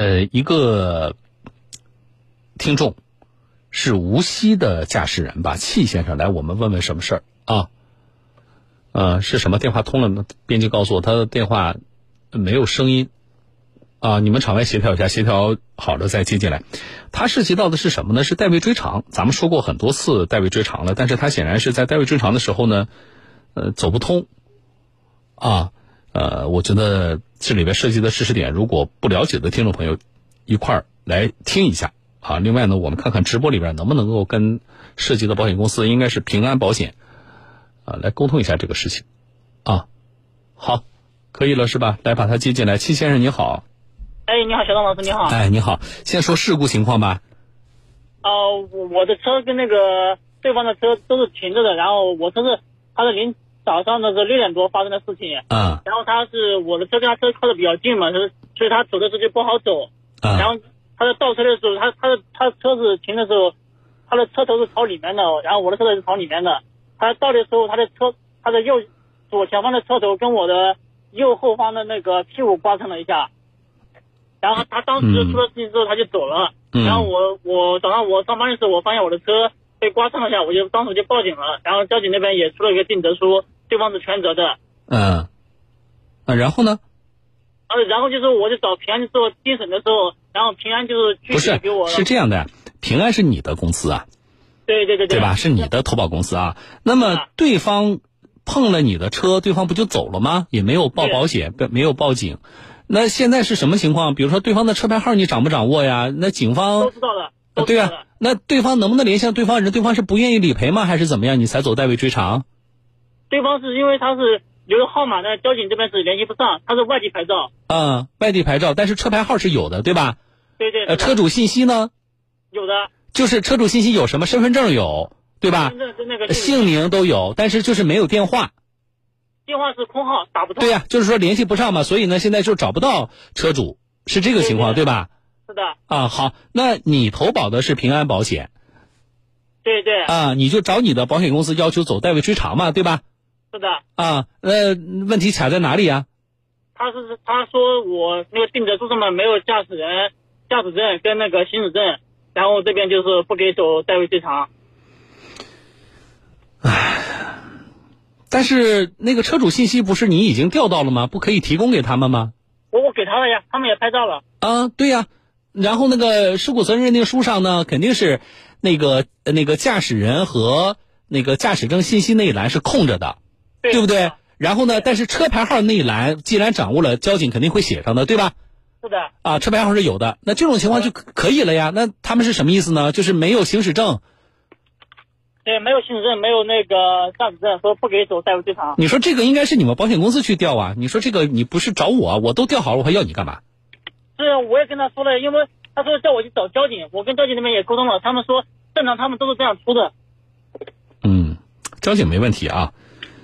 呃，一个听众是无锡的驾驶人吧？戚先生，来，我们问问什么事儿啊？呃，是什么电话通了呢？编辑告诉我，他的电话没有声音啊。你们场外协调一下，协调好了再接进来。他涉及到的是什么呢？是代位追偿。咱们说过很多次代位追偿了，但是他显然是在代位追偿的时候呢，呃，走不通啊。呃，我觉得这里边涉及的知识点，如果不了解的听众朋友一块儿来听一下啊。另外呢，我们看看直播里边能不能够跟涉及的保险公司，应该是平安保险。啊，来沟通一下这个事情，啊，好，可以了是吧？来把他接进来，戚先生你好。哎，你好，小张老师你好。哎，你好，先说事故情况吧。哦，我我的车跟那个对方的车都是停着的，然后我车是他是临早上那个六点多发生的事情。嗯。然后他是我的车跟他车靠的比较近嘛，所以所以他走的时候就不好走。嗯。然后他在倒车的时候，他他的他车子停的时候，他的车头是朝里面的，然后我的车头是朝里面的。他倒的时候，他的车，他的右左前方的车头跟我的右后方的那个屁股刮蹭了一下，然后他当时出了事情之后他就走了，然后我我早上我上班的时候我发现我的车被刮蹭了一下，我就当时就报警了，然后交警那边也出了一个定责书，对方是全责的。嗯，啊，然后呢？呃，然后就是我就找平安做精审的时候，然后平安就是不是给我是这样的，平安是你的公司啊。对对对对对吧？是你的投保公司啊。那么对方碰了你的车，对方不就走了吗？也没有报保险，没有报警。那现在是什么情况？比如说对方的车牌号你掌不掌握呀？那警方都知道了。对啊，那对方能不能联系上对方人？对方是不愿意理赔吗？还是怎么样？你才走代位追偿？对方是因为他是留了号码的，交警这边是联系不上。他是外地牌照。嗯，外地牌照，但是车牌号是有的，对吧？对对。呃，车主信息呢？有的。就是车主信息有什么？身份证有，对吧？姓名都有，但是就是没有电话。电话是空号，打不通。对呀，就是说联系不上嘛，所以呢，现在就找不到车主，是这个情况，对吧？是的。啊，好，那你投保的是平安保险。对对。啊，你就找你的保险公司要求走代位追偿嘛，对吧？是的。啊，呃问题卡在哪里啊？他是他说我那个定责书上面没有驾驶人驾驶证跟那个行驶证。然后这边就是不给走代位追偿，唉，但是那个车主信息不是你已经调到了吗？不可以提供给他们吗？我我给他了呀，他们也拍照了。啊，对呀，然后那个事故责任认定书上呢，肯定是那个那个驾驶人和那个驾驶证信息那一栏是空着的，对不对？然后呢，但是车牌号那一栏既然掌握了，交警肯定会写上的，对吧？是的啊，车牌号是有的，那这种情况就可以了呀。那他们是什么意思呢？就是没有行驶证，对，没有行驶证，没有那个驾驶证，说不给走代位追偿。你说这个应该是你们保险公司去调啊？你说这个你不是找我，我都调好了，我还要你干嘛？是，我也跟他说了，因为他说叫我去找交警，我跟交警那边也沟通了，他们说正常，他们都是这样出的。嗯，交警没问题啊。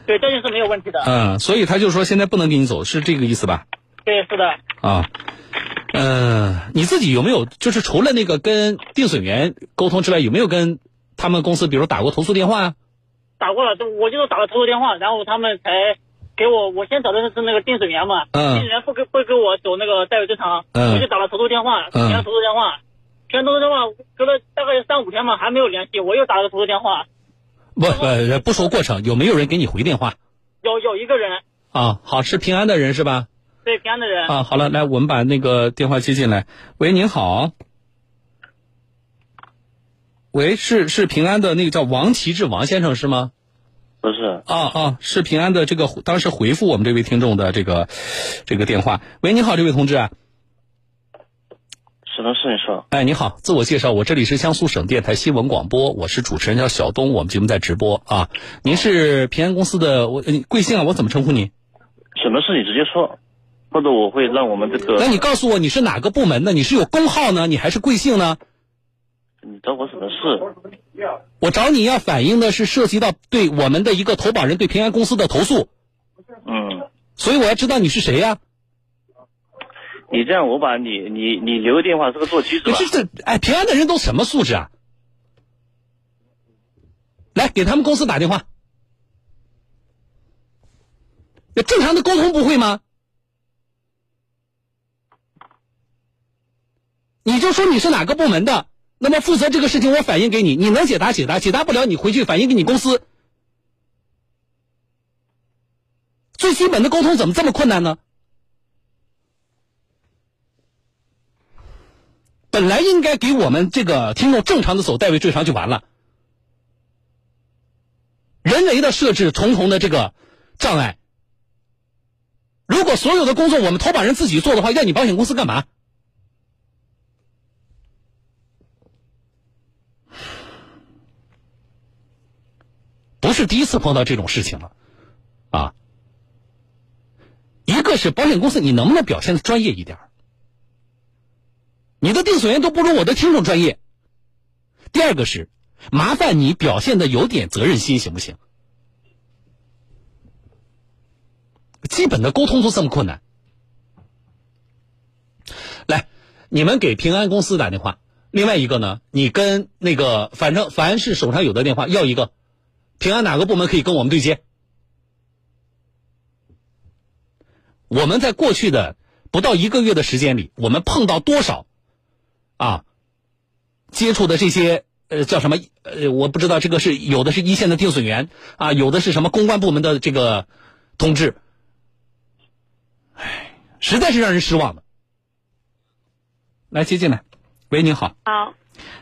对，这件事没有问题的。嗯，所以他就说现在不能给你走，是这个意思吧？对，是的。啊。嗯，你自己有没有就是除了那个跟定损员沟通之外，有没有跟他们公司比如打过投诉电话啊？打过了，我就是打了投诉电话，然后他们才给我，我先找的是那个定损员嘛，定损员不给不给我走那个代位追偿，我就打了投诉电话，填了投诉电话，填投诉电话隔了大概三五天嘛，还没有联系，我又打了投诉电话。不不不说过程，有没有人给你回电话？有有一个人。啊，好，是平安的人是吧？对平安的人啊，好了，来，我们把那个电话接进来。喂，您好。喂，是是平安的那个叫王奇志王先生是吗？不是。啊啊，是平安的这个当时回复我们这位听众的这个这个电话。喂，你好，这位同志。什么事？你说。哎，你好，自我介绍，我这里是江苏省电台新闻广播，我是主持人叫小东，我们节目在直播啊。您是平安公司的，我贵姓啊？我怎么称呼你？什么事？你直接说。或者我会让我们这个。那你告诉我你是哪个部门的？你是有工号呢，你还是贵姓呢？你找我什么事？我找你要反映的是涉及到对我们的一个投保人对平安公司的投诉。嗯。所以我要知道你是谁呀？你这样，我把你你你留个电话，是个座机是？这这哎，平安的人都什么素质啊？来，给他们公司打电话。正常的沟通不会吗？你就说你是哪个部门的，那么负责这个事情我反映给你，你能解答解答，解答不了你回去反映给你公司。最基本的沟通怎么这么困难呢？本来应该给我们这个听众正常的走代位追偿就完了，人为的设置重重的这个障碍。如果所有的工作我们投保人自己做的话，要你保险公司干嘛？不是第一次碰到这种事情了，啊！一个是保险公司，你能不能表现的专业一点？你的定损员都不如我的听众专业。第二个是，麻烦你表现的有点责任心，行不行？基本的沟通都这么困难。来，你们给平安公司打电话。另外一个呢，你跟那个，反正凡是手上有的电话要一个，平安哪个部门可以跟我们对接？我们在过去的不到一个月的时间里，我们碰到多少啊？接触的这些呃叫什么呃，我不知道这个是有的是一线的定损员啊，有的是什么公关部门的这个同志。唉，实在是让人失望的。来接进来，喂，你好。好。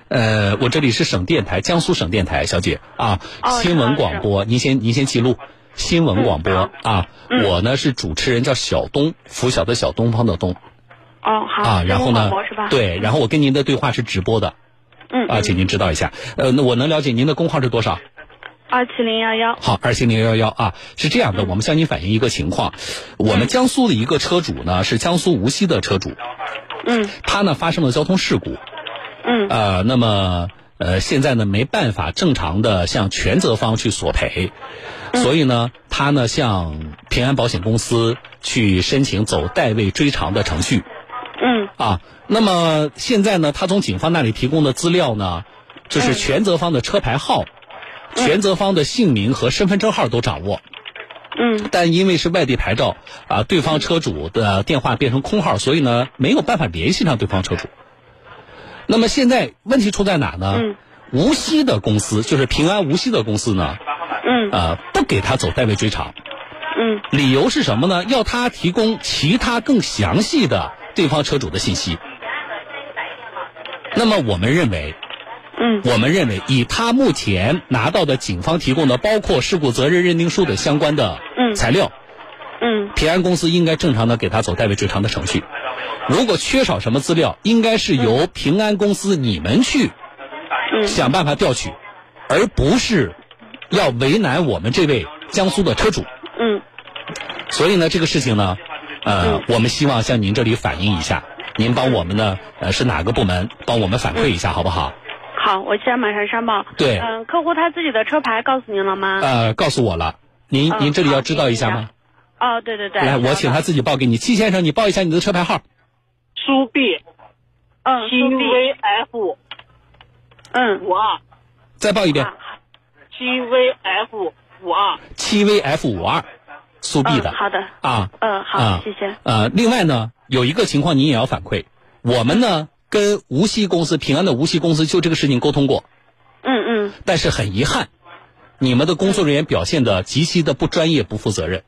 呃，我这里是省电台，江苏省电台，小姐啊，哦新闻广播，您先您先记录。新闻广播啊，我呢是主持人，叫小东，拂晓的小东方的东哦，好。啊。然后呢对，然后我跟您的对话是直播的嗯啊，请您知道一下。呃，那我能了解您的工号是多少？二七零幺幺。好，二七零幺幺啊，是这样的，我们向您反映一个情况，我们江苏的一个车主呢是江苏无锡的车主，嗯他呢发生了交通事故，嗯呃，那么呃现在呢没办法正常的向全责方去索赔，所以呢他呢向平安保险公司去申请走代位追偿的程序嗯啊。那么现在呢，他从警方那里提供的资料呢，就是全责方的车牌号、全责方的姓名和身份证号都掌握。嗯但因为是外地牌照啊，对方车主的电话变成空号，所以呢没有办法联系上对方车主。那么现在问题出在哪呢？嗯无锡的公司就是平安无锡的公司呢，嗯呃，不给他走代位追偿，嗯理由是什么呢？要他提供其他更详细的对方车主的信息。那么我们认为，嗯我们认为以他目前拿到的警方提供的包括事故责任认定书的相关的嗯材料。嗯平安公司应该正常的给他走代位追偿的程序。如果缺少什么资料，应该是由平安公司你们去嗯想办法调取，而不是要为难我们这位江苏的车主。嗯所以呢，这个事情呢，呃，我们希望向您这里反映一下，您帮我们呢，呃，是哪个部门帮我们反馈一下，好不好？好，我现在马上上报。对嗯，客户他自己的车牌告诉您了吗？呃，告诉我了，您嗯您这里要知道一下吗？哦，对对对。来，我请他自己报给你。戚先生，你报一下你的车牌号。苏 B 嗯，七。VF 嗯。五二再报一遍，啊七 VF 五二七 VF 五二，苏 B 的嗯，好的。啊。嗯，好啊，谢谢。呃，另外呢，有一个情况您也要反馈，我们呢跟无锡公司平安的无锡公司就这个事情沟通过，嗯嗯但是很遗憾，你们的工作人员表现的极其的不专业、不负责任，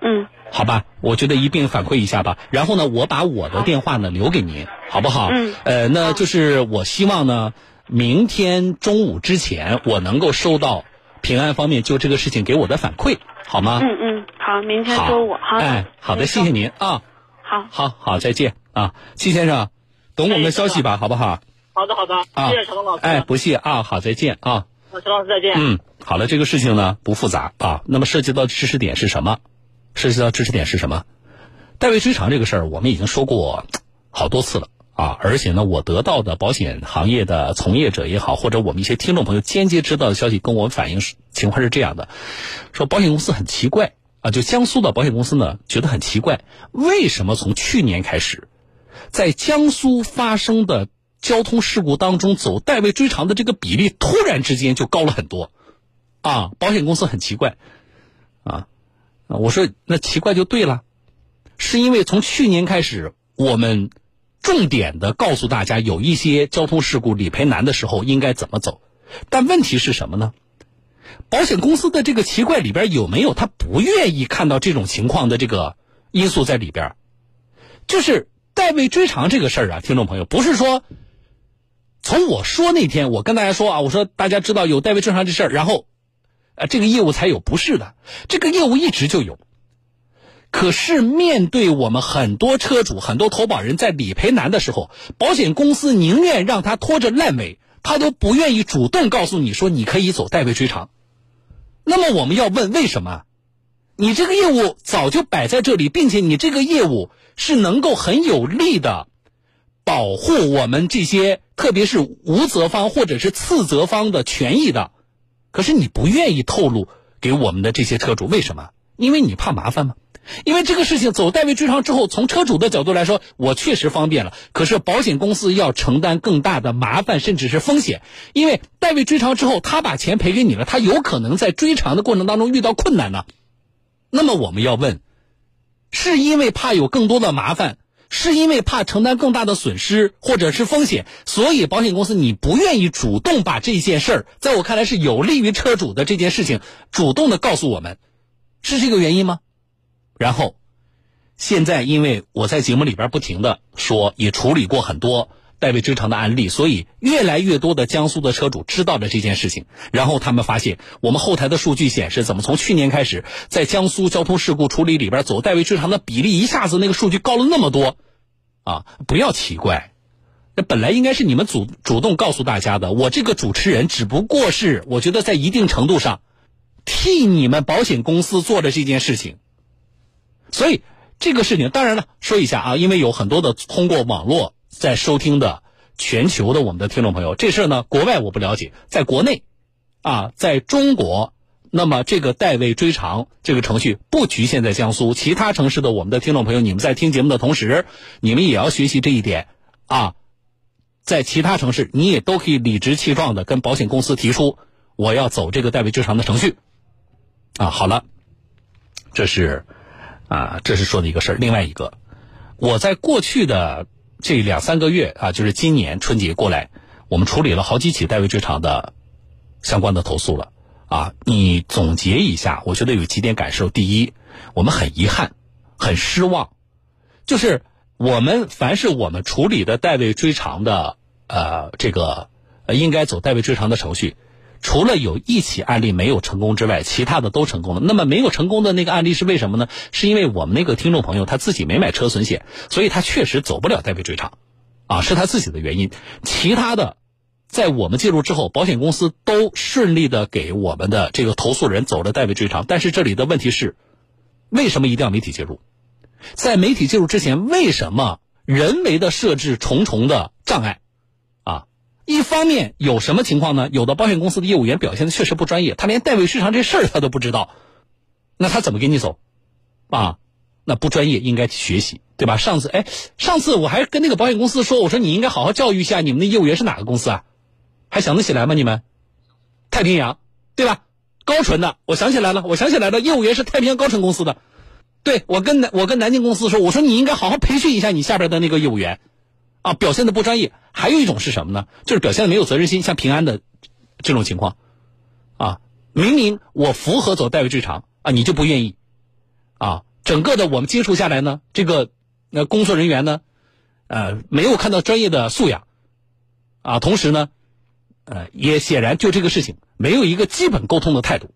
嗯好吧？我觉得一并反馈一下吧。然后呢，我把我的电话呢留给您，好不好？嗯呃，那就是我希望呢，明天中午之前我能够收到平安方面就这个事情给我的反馈，好吗？嗯嗯，好，明天好周五。好的。哎，好的，谢谢。您啊。好。好好，再见啊，戚先生，等我们的消息吧，好不好？好的好的，啊，谢谢小东老师。哎，不谢啊，好，再见啊。小东老师再见。嗯，好了，这个事情呢不复杂啊。那么涉及到知识点是什么？涉及到知识点是什么？代位追偿这个事儿，我们已经说过好多次了啊。而且呢，我得到的保险行业的从业者也好，或者我们一些听众朋友间接知道的消息，跟我反映是情况是这样的：说保险公司很奇怪啊，就江苏的保险公司呢觉得很奇怪，为什么从去年开始，在江苏发生的交通事故当中走代位追偿的这个比例突然之间就高了很多？啊，保险公司很奇怪，啊我说那奇怪就对了，是因为从去年开始，我们重点的告诉大家，有一些交通事故理赔难的时候应该怎么走。但问题是什么呢？保险公司的这个奇怪里边有没有他不愿意看到这种情况的这个因素在里边？就是代位追偿这个事儿啊，听众朋友，不是说从我说那天我跟大家说啊，我说大家知道有代位追偿这事儿，然后呃这个业务才有，不是的，这个业务一直就有。可是面对我们很多车主、很多投保人在理赔难的时候，保险公司宁愿让他拖着烂尾，他都不愿意主动告诉你说你可以走代位追偿。那么我们要问为什么？你这个业务早就摆在这里，并且你这个业务是能够很有力的保护我们这些，特别是无责方或者是次责方的权益的，可是你不愿意透露给我们的这些车主，为什么？因为你怕麻烦吗？因为这个事情走代位追偿之后，从车主的角度来说，我确实方便了。可是保险公司要承担更大的麻烦，甚至是风险。因为代位追偿之后，他把钱赔给你了，他有可能在追偿的过程当中遇到困难呢。那么我们要问，是因为怕有更多的麻烦，是因为怕承担更大的损失或者是风险，所以保险公司你不愿意主动把这件事儿，在我看来是有利于车主的这件事情，主动的告诉我们，是这个原因吗？然后，现在因为我在节目里边不停的说，也处理过很多代位追偿的案例，所以越来越多的江苏的车主知道了这件事情。然后他们发现，我们后台的数据显示，怎么从去年开始，在江苏交通事故处理里边走代位追偿的比例一下子那个数据高了那么多，啊，不要奇怪，那本来应该是你们主主动告诉大家的。我这个主持人只不过是我觉得在一定程度上替你们保险公司做的这件事情。所以这个事情，当然了，说一下啊，因为有很多的通过网络在收听的全球的我们的听众朋友，这事儿呢，国外我不了解，在国内，啊，在中国，那么这个代位追偿这个程序不局限在江苏，其他城市的我们的听众朋友，你们在听节目的同时，你们也要学习这一点啊，在其他城市，你也都可以理直气壮的跟保险公司提出，我要走这个代位追偿的程序，啊，好了，这是。啊，这是说的一个事儿。另外一个，我在过去的这两三个月啊，就是今年春节过来，我们处理了好几起代位追偿的相关的投诉了。啊，你总结一下，我觉得有几点感受。第一，我们很遗憾，很失望，就是我们凡是我们处理的代位追偿的，呃，这个应该走代位追偿的程序。除了有一起案例没有成功之外，其他的都成功了。那么没有成功的那个案例是为什么呢？是因为我们那个听众朋友他自己没买车损险，所以他确实走不了代位追偿，啊，是他自己的原因。其他的，在我们介入之后，保险公司都顺利的给我们的这个投诉人走了代位追偿。但是这里的问题是，为什么一定要媒体介入？在媒体介入之前，为什么人为的设置重重的障碍？一方面有什么情况呢？有的保险公司的业务员表现的确实不专业，他连代位追偿这事儿他都不知道，那他怎么给你走？啊，那不专业应该去学习，对吧？上次哎，上次我还跟那个保险公司说，我说你应该好好教育一下你们的业务员是哪个公司啊？还想得起来吗？你们？太平洋，对吧？高淳的，我想起来了，我想起来了，业务员是太平洋高淳公司的。对我跟南我跟南京公司说，我说你应该好好培训一下你下边的那个业务员。啊，表现的不专业，还有一种是什么呢？就是表现的没有责任心，像平安的这种情况，啊，明明我符合走代位追偿啊，你就不愿意，啊，整个的我们接触下来呢，这个那工作人员呢，呃，没有看到专业的素养，啊，同时呢，呃，也显然就这个事情没有一个基本沟通的态度，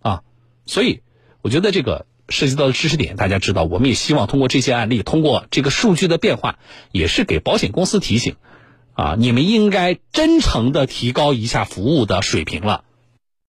啊，所以我觉得这个。涉及到的知识点，大家知道，我们也希望通过这些案例，通过这个数据的变化，也是给保险公司提醒，啊，你们应该真诚的提高一下服务的水平了。